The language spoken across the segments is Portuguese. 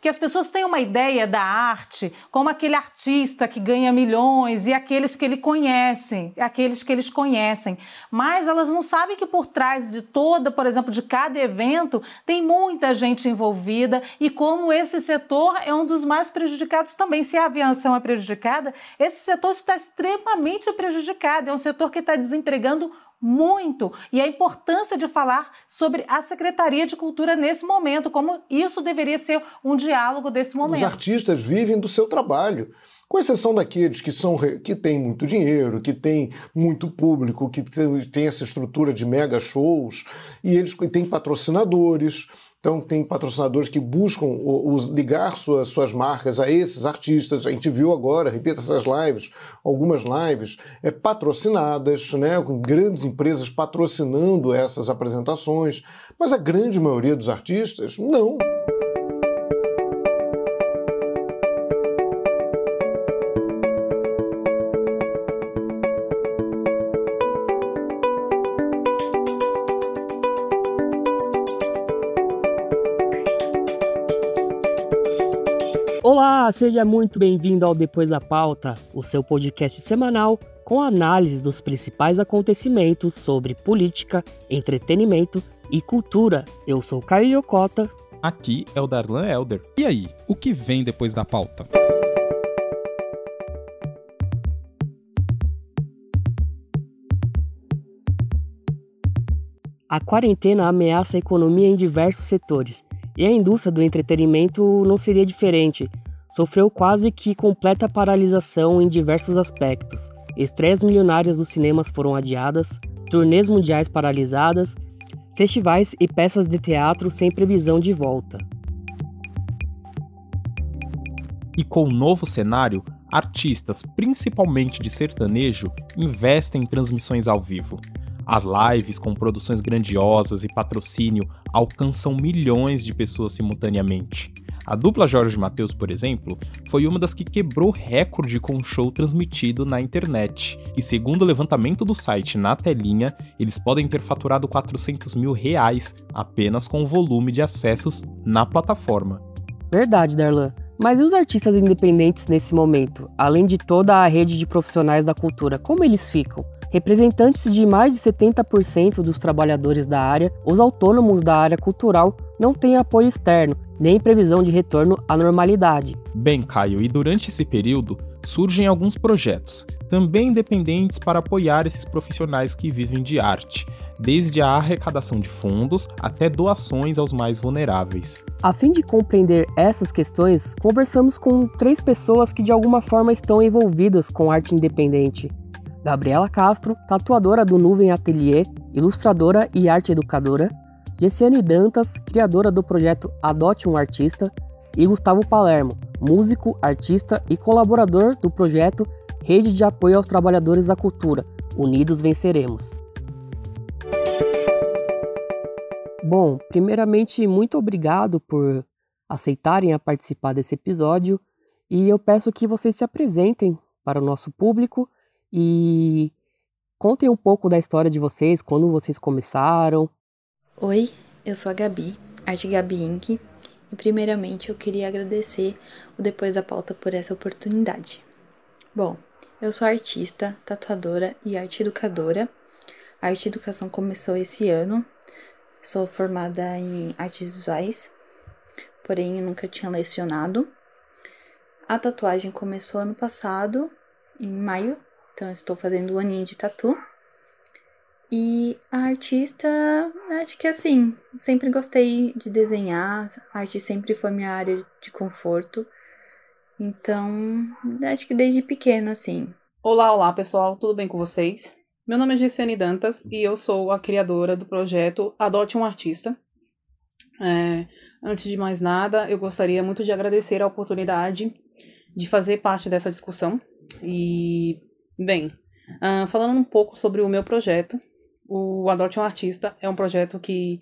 que as pessoas têm uma ideia da arte como aquele artista que ganha milhões e aqueles que ele conhecem, aqueles que eles conhecem, mas elas não sabem que por trás de toda, por exemplo, de cada evento, tem muita gente envolvida e como esse setor é um dos mais prejudicados também. Se a aviação é prejudicada, esse setor está extremamente prejudicado, é um setor que está desempregando muito. E a importância de falar sobre a Secretaria de Cultura nesse momento, como isso deveria ser um diálogo desse momento. Os artistas vivem do seu trabalho. Com exceção daqueles que, são, que têm muito dinheiro, que têm muito público, que têm essa estrutura de mega shows, e eles têm patrocinadores, então, tem patrocinadores que buscam ligar suas, suas marcas a esses artistas. A gente viu agora, repita essas lives, algumas lives é, patrocinadas, né, com grandes empresas patrocinando essas apresentações, mas a grande maioria dos artistas não. Olá, seja muito bem-vindo ao Depois da Pauta, o seu podcast semanal com análise dos principais acontecimentos sobre política, entretenimento e cultura. Eu sou Caio Yokota. Aqui é o Darlan Elder. E aí, o que vem depois da pauta? A quarentena ameaça a economia em diversos setores e a indústria do entretenimento não seria diferente. Sofreu quase que completa paralisação em diversos aspectos. Estreias milionárias dos cinemas foram adiadas, turnês mundiais paralisadas, festivais e peças de teatro sem previsão de volta. E com o novo cenário, artistas, principalmente de sertanejo, investem em transmissões ao vivo. As lives com produções grandiosas e patrocínio alcançam milhões de pessoas simultaneamente. A dupla Jorge Mateus, por exemplo, foi uma das que quebrou recorde com um show transmitido na internet. E segundo o levantamento do site Na Telinha, eles podem ter faturado 400 mil reais apenas com o volume de acessos na plataforma. Verdade, Darlan. Mas e os artistas independentes nesse momento? Além de toda a rede de profissionais da cultura, como eles ficam? Representantes de mais de 70% dos trabalhadores da área, os autônomos da área cultural não têm apoio externo, nem previsão de retorno à normalidade. Bem, Caio, e durante esse período surgem alguns projetos, também independentes para apoiar esses profissionais que vivem de arte, desde a arrecadação de fundos até doações aos mais vulneráveis. A fim de compreender essas questões, conversamos com três pessoas que de alguma forma estão envolvidas com arte independente. Gabriela Castro, tatuadora do Nuvem Atelier, ilustradora e arte educadora, Gessiane Dantas, criadora do projeto Adote um Artista, e Gustavo Palermo, músico, artista e colaborador do projeto Rede de Apoio aos Trabalhadores da Cultura, Unidos Venceremos. Bom, primeiramente, muito obrigado por aceitarem a participar desse episódio e eu peço que vocês se apresentem para o nosso público e contem um pouco da história de vocês, quando vocês começaram. Oi, eu sou a Gabi, Arte Gabi Inc. E primeiramente eu queria agradecer o Depois da Pauta por essa oportunidade. Bom, eu sou artista, tatuadora e arte educadora. A arte educação começou esse ano. Sou formada em artes visuais, porém eu nunca tinha lecionado. A tatuagem começou ano passado, em maio, então, estou fazendo um aninho de tatu. E a artista, acho que assim, sempre gostei de desenhar, a arte sempre foi minha área de conforto. Então, acho que desde pequena, assim. Olá, olá pessoal, tudo bem com vocês? Meu nome é Gessiane Dantas e eu sou a criadora do projeto Adote um Artista. É, antes de mais nada, eu gostaria muito de agradecer a oportunidade de fazer parte dessa discussão e Bem, uh, falando um pouco sobre o meu projeto, o Adote um Artista é um projeto que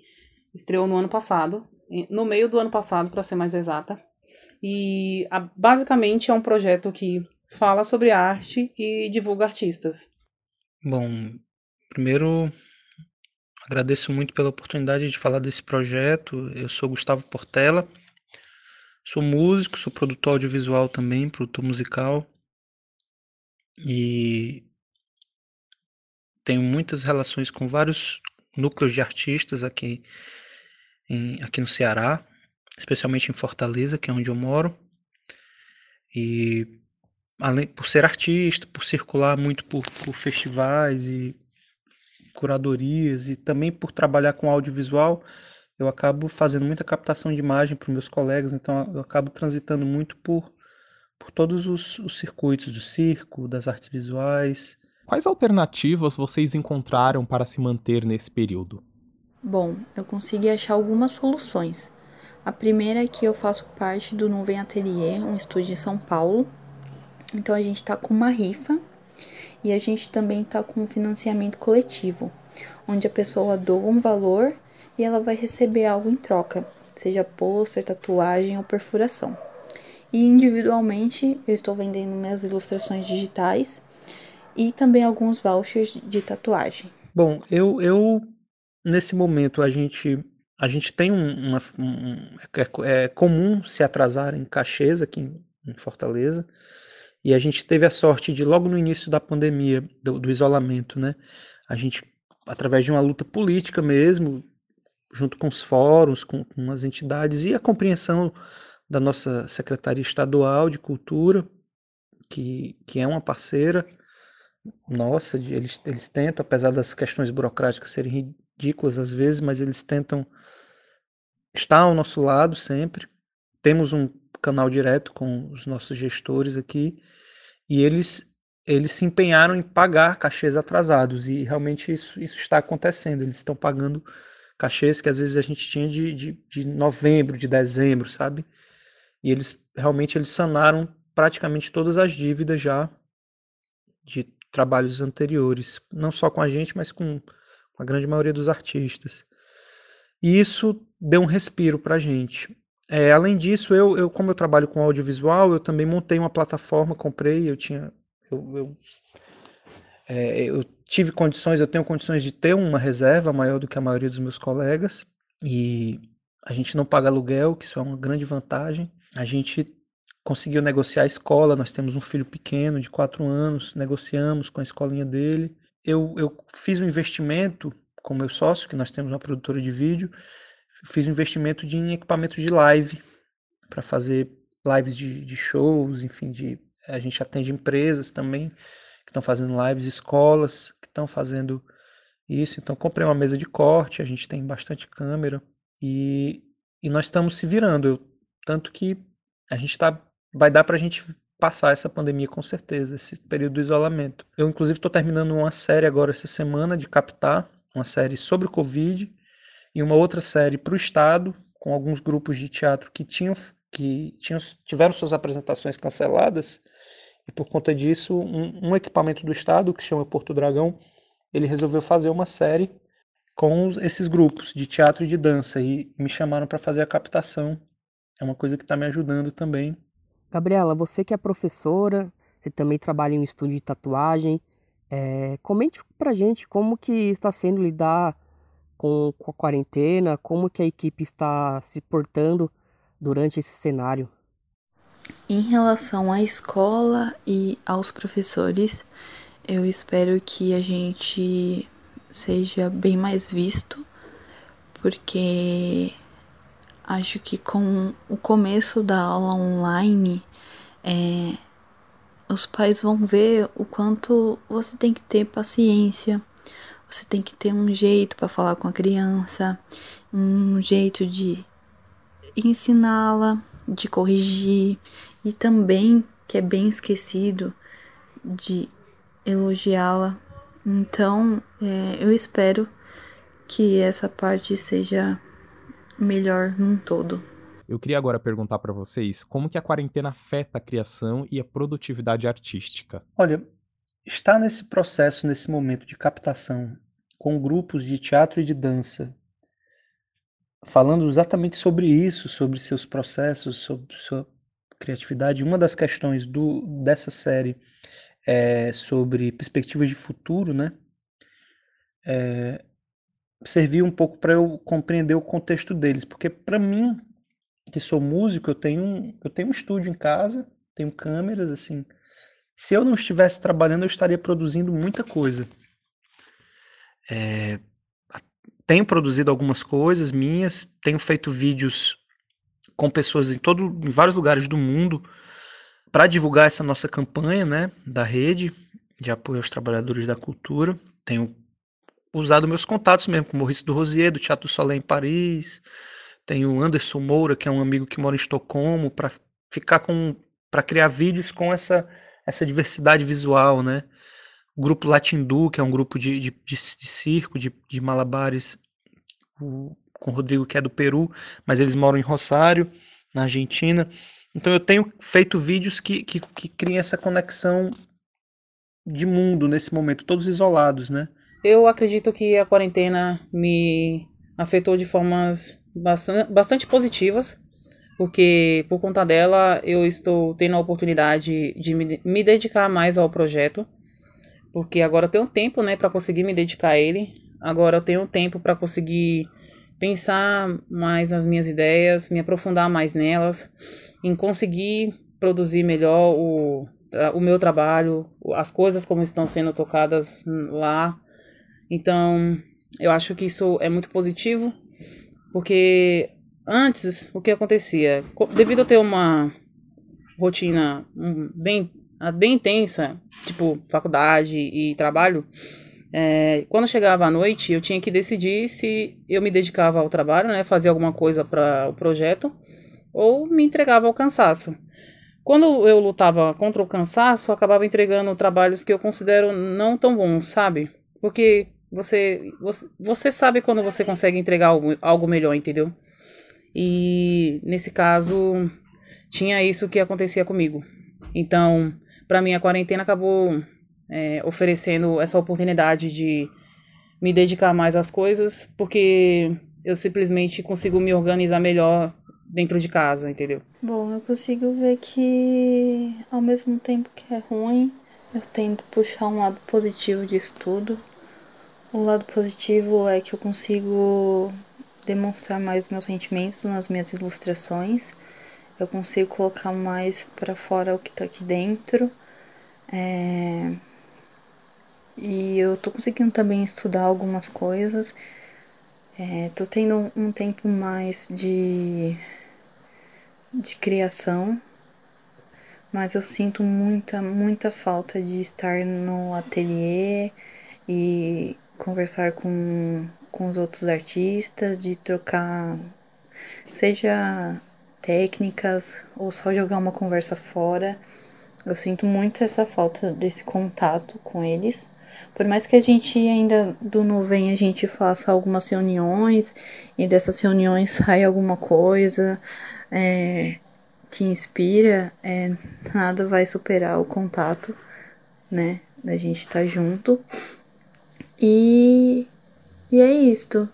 estreou no ano passado, no meio do ano passado, para ser mais exata. E a, basicamente é um projeto que fala sobre arte e divulga artistas. Bom, primeiro agradeço muito pela oportunidade de falar desse projeto. Eu sou Gustavo Portela, Sou músico, sou produtor audiovisual também, produtor musical. E tenho muitas relações com vários núcleos de artistas aqui, em, aqui no Ceará, especialmente em Fortaleza, que é onde eu moro. E além por ser artista, por circular muito por, por festivais e curadorias e também por trabalhar com audiovisual, eu acabo fazendo muita captação de imagem para meus colegas, então eu acabo transitando muito por, por todos os, os circuitos do circo, das artes visuais, Quais alternativas vocês encontraram para se manter nesse período? Bom, eu consegui achar algumas soluções. A primeira é que eu faço parte do Nuvem Atelier, um estúdio em São Paulo. Então a gente está com uma rifa e a gente também está com um financiamento coletivo, onde a pessoa doa um valor e ela vai receber algo em troca, seja pôster, tatuagem ou perfuração. E individualmente eu estou vendendo minhas ilustrações digitais e também alguns vouchers de tatuagem. Bom, eu, eu nesse momento a gente a gente tem uma um, é, é, comum se atrasar em cachês aqui em, em, Fortaleza e a gente teve a sorte de logo no início da pandemia do, do isolamento, né? A gente através de uma luta política mesmo, junto com os fóruns, com, com as entidades e a compreensão da nossa secretaria estadual de cultura, que, que é uma parceira nossa, eles, eles tentam, apesar das questões burocráticas serem ridículas às vezes, mas eles tentam estar ao nosso lado sempre. Temos um canal direto com os nossos gestores aqui e eles eles se empenharam em pagar cachês atrasados e realmente isso, isso está acontecendo. Eles estão pagando cachês que às vezes a gente tinha de, de, de novembro, de dezembro, sabe? E eles realmente eles sanaram praticamente todas as dívidas já de trabalhos anteriores, não só com a gente, mas com a grande maioria dos artistas. E isso deu um respiro para a gente. É, além disso, eu, eu, como eu trabalho com audiovisual, eu também montei uma plataforma, comprei, eu tinha, eu, eu, é, eu tive condições, eu tenho condições de ter uma reserva maior do que a maioria dos meus colegas e a gente não paga aluguel, que isso é uma grande vantagem. A gente conseguiu negociar a escola. Nós temos um filho pequeno de quatro anos, negociamos com a escolinha dele. Eu, eu fiz um investimento com meu sócio, que nós temos uma produtora de vídeo, fiz um investimento de, em equipamento de live para fazer lives de, de shows, enfim, de a gente atende empresas também que estão fazendo lives, escolas que estão fazendo isso. Então comprei uma mesa de corte, a gente tem bastante câmera e, e nós estamos se virando. Eu, tanto que a gente está vai dar para a gente passar essa pandemia com certeza, esse período do isolamento. Eu, inclusive, estou terminando uma série agora essa semana de Captar, uma série sobre o Covid, e uma outra série para o Estado, com alguns grupos de teatro que tinham que tinham, tiveram suas apresentações canceladas, e por conta disso, um, um equipamento do Estado, que chama Porto Dragão, ele resolveu fazer uma série com esses grupos de teatro e de dança, e me chamaram para fazer a captação. É uma coisa que está me ajudando também Gabriela, você que é professora, você também trabalha em um estúdio de tatuagem. É, comente pra gente como que está sendo lidar com, com a quarentena, como que a equipe está se portando durante esse cenário. Em relação à escola e aos professores, eu espero que a gente seja bem mais visto, porque Acho que com o começo da aula online, é, os pais vão ver o quanto você tem que ter paciência, você tem que ter um jeito para falar com a criança, um jeito de ensiná-la, de corrigir e também, que é bem esquecido, de elogiá-la. Então, é, eu espero que essa parte seja melhor num todo. Eu queria agora perguntar para vocês como que a quarentena afeta a criação e a produtividade artística. Olha, estar nesse processo, nesse momento de captação, com grupos de teatro e de dança, falando exatamente sobre isso, sobre seus processos, sobre sua criatividade. Uma das questões do, dessa série é sobre perspectivas de futuro, né? É, serviu um pouco para eu compreender o contexto deles, porque para mim que sou músico, eu tenho um, eu tenho um estúdio em casa, tenho câmeras, assim. Se eu não estivesse trabalhando, eu estaria produzindo muita coisa. É, tenho produzido algumas coisas minhas, tenho feito vídeos com pessoas em todo, em vários lugares do mundo para divulgar essa nossa campanha, né, da rede de apoio aos trabalhadores da cultura. Tenho usado meus contatos mesmo com o Maurício do Rosier, do Teatro Solé em Paris. Tenho o Anderson Moura, que é um amigo que mora em Estocolmo, para ficar com para criar vídeos com essa essa diversidade visual, né? O grupo Latindu, que é um grupo de, de, de, de circo, de, de malabares, o, com o Rodrigo, que é do Peru, mas eles moram em Rosário, na Argentina. Então eu tenho feito vídeos que, que, que criam essa conexão de mundo nesse momento, todos isolados, né? Eu acredito que a quarentena me afetou de formas bastante, positivas, porque por conta dela eu estou tendo a oportunidade de me, me dedicar mais ao projeto, porque agora eu tenho tempo, né, para conseguir me dedicar a ele. Agora eu tenho tempo para conseguir pensar mais nas minhas ideias, me aprofundar mais nelas, em conseguir produzir melhor o, o meu trabalho, as coisas como estão sendo tocadas lá. Então, eu acho que isso é muito positivo, porque antes o que acontecia? Devido a ter uma rotina bem, bem intensa, tipo faculdade e trabalho, é, quando chegava a noite, eu tinha que decidir se eu me dedicava ao trabalho, né, fazia alguma coisa para o projeto, ou me entregava ao cansaço. Quando eu lutava contra o cansaço, eu acabava entregando trabalhos que eu considero não tão bons, sabe? Porque você, você, você sabe quando você consegue entregar algo, algo melhor, entendeu? E nesse caso, tinha isso que acontecia comigo. Então, para mim, a quarentena acabou é, oferecendo essa oportunidade de me dedicar mais às coisas, porque eu simplesmente consigo me organizar melhor dentro de casa, entendeu? Bom, eu consigo ver que ao mesmo tempo que é ruim, eu tento puxar um lado positivo disso tudo. O lado positivo é que eu consigo demonstrar mais meus sentimentos nas minhas ilustrações. Eu consigo colocar mais para fora o que tá aqui dentro. É... E eu tô conseguindo também estudar algumas coisas. É, tô tendo um tempo mais de, de criação, mas eu sinto muita, muita falta de estar no ateliê e conversar com, com os outros artistas, de trocar, seja técnicas ou só jogar uma conversa fora. Eu sinto muito essa falta desse contato com eles. Por mais que a gente ainda do Nuvem a gente faça algumas reuniões e dessas reuniões saia alguma coisa é, que inspira, é, nada vai superar o contato, né? Da gente estar tá junto. E, e é isto.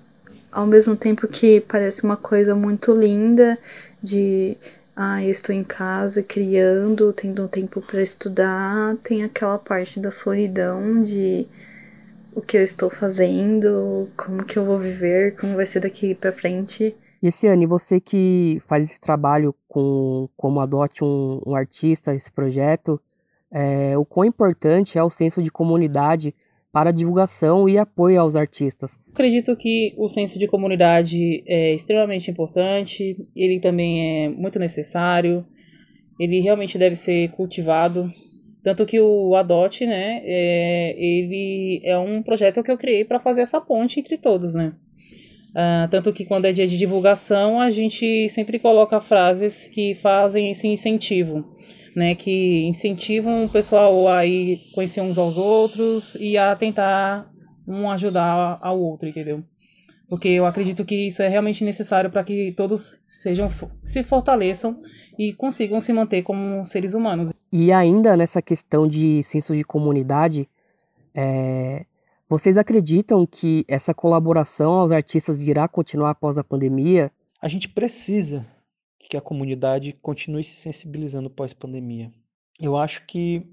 Ao mesmo tempo que parece uma coisa muito linda de ah, eu estou em casa criando, tendo um tempo para estudar, tem aquela parte da solidão de o que eu estou fazendo, como que eu vou viver, como vai ser daqui para frente. E Essiane, você que faz esse trabalho com como adote um, um artista, esse projeto, é, o quão importante é o senso de comunidade para divulgação e apoio aos artistas. Acredito que o senso de comunidade é extremamente importante, ele também é muito necessário, ele realmente deve ser cultivado. Tanto que o Adote, né, é, ele é um projeto que eu criei para fazer essa ponte entre todos, né. Uh, tanto que quando é dia de divulgação, a gente sempre coloca frases que fazem esse incentivo né, que incentivam o pessoal a ir conhecer uns aos outros e a tentar um ajudar ao outro, entendeu? Porque eu acredito que isso é realmente necessário para que todos sejam se fortaleçam e consigam se manter como seres humanos. E ainda nessa questão de senso de comunidade, é... vocês acreditam que essa colaboração aos artistas irá continuar após a pandemia? A gente precisa que a comunidade continue se sensibilizando pós-pandemia. Eu acho que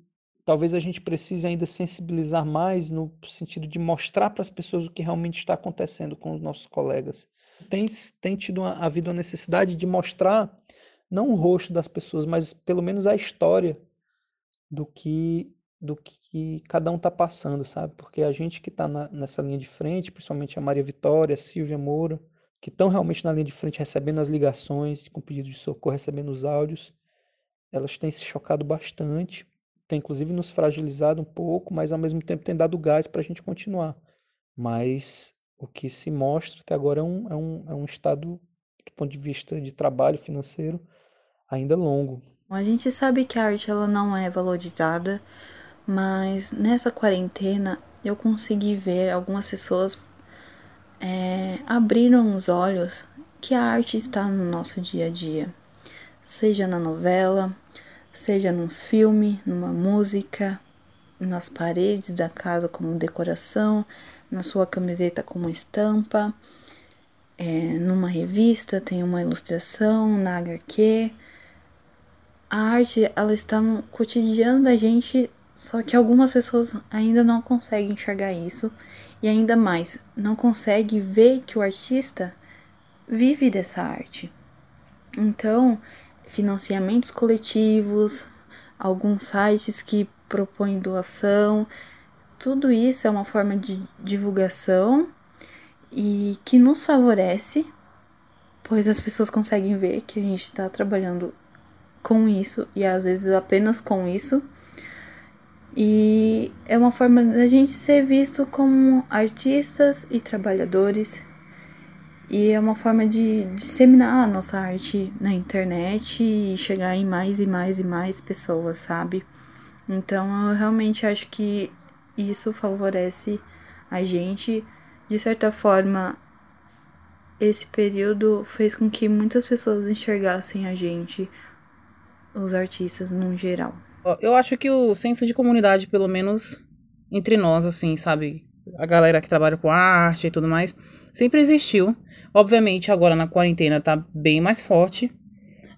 talvez a gente precise ainda sensibilizar mais no sentido de mostrar para as pessoas o que realmente está acontecendo com os nossos colegas, tem, tem tido uma, havido a necessidade de mostrar não o rosto das pessoas, mas pelo menos a história do que do que cada um está passando, sabe? Porque a gente que está nessa linha de frente, principalmente a Maria Vitória, a Silvia Moura, que estão realmente na linha de frente recebendo as ligações, com pedido de socorro, recebendo os áudios, elas têm se chocado bastante, tem inclusive nos fragilizado um pouco, mas ao mesmo tempo tem dado gás para a gente continuar. Mas o que se mostra até agora é um, é um, é um estado, do ponto de vista de trabalho financeiro, ainda longo. A gente sabe que a arte ela não é valorizada, mas nessa quarentena eu consegui ver algumas pessoas é, abriram os olhos que a arte está no nosso dia a dia, seja na novela, seja num filme, numa música, nas paredes da casa como decoração, na sua camiseta como estampa, é, numa revista tem uma ilustração, na HQ. A arte ela está no cotidiano da gente só que algumas pessoas ainda não conseguem enxergar isso e ainda mais, não conseguem ver que o artista vive dessa arte. Então, financiamentos coletivos, alguns sites que propõem doação, tudo isso é uma forma de divulgação e que nos favorece, pois as pessoas conseguem ver que a gente está trabalhando com isso e às vezes apenas com isso e é uma forma da gente ser visto como artistas e trabalhadores. E é uma forma de disseminar a nossa arte na internet e chegar em mais e mais e mais pessoas, sabe? Então eu realmente acho que isso favorece a gente. De certa forma, esse período fez com que muitas pessoas enxergassem a gente, os artistas no geral. Eu acho que o senso de comunidade, pelo menos entre nós, assim, sabe? A galera que trabalha com arte e tudo mais, sempre existiu. Obviamente, agora na quarentena tá bem mais forte.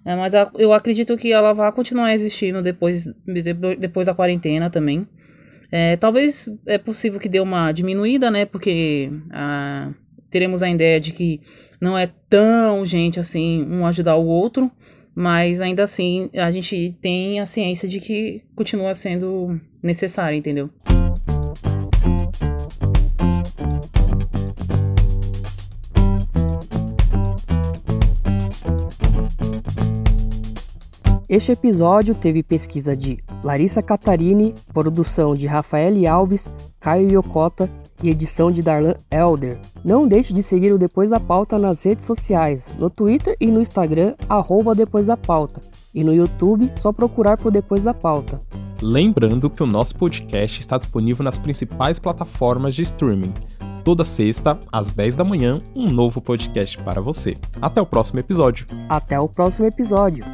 Né? Mas eu acredito que ela vai continuar existindo depois, depois da quarentena também. É, talvez é possível que dê uma diminuída, né? Porque ah, teremos a ideia de que não é tão urgente assim um ajudar o outro mas ainda assim a gente tem a ciência de que continua sendo necessário, entendeu? Este episódio teve pesquisa de Larissa Catarini, produção de Rafael Alves, Caio Yokota e edição de Darlan Elder. Não deixe de seguir o Depois da Pauta nas redes sociais, no Twitter e no Instagram, arroba Depois da Pauta. E no YouTube, só procurar por Depois da Pauta. Lembrando que o nosso podcast está disponível nas principais plataformas de streaming. Toda sexta, às 10 da manhã, um novo podcast para você. Até o próximo episódio. Até o próximo episódio.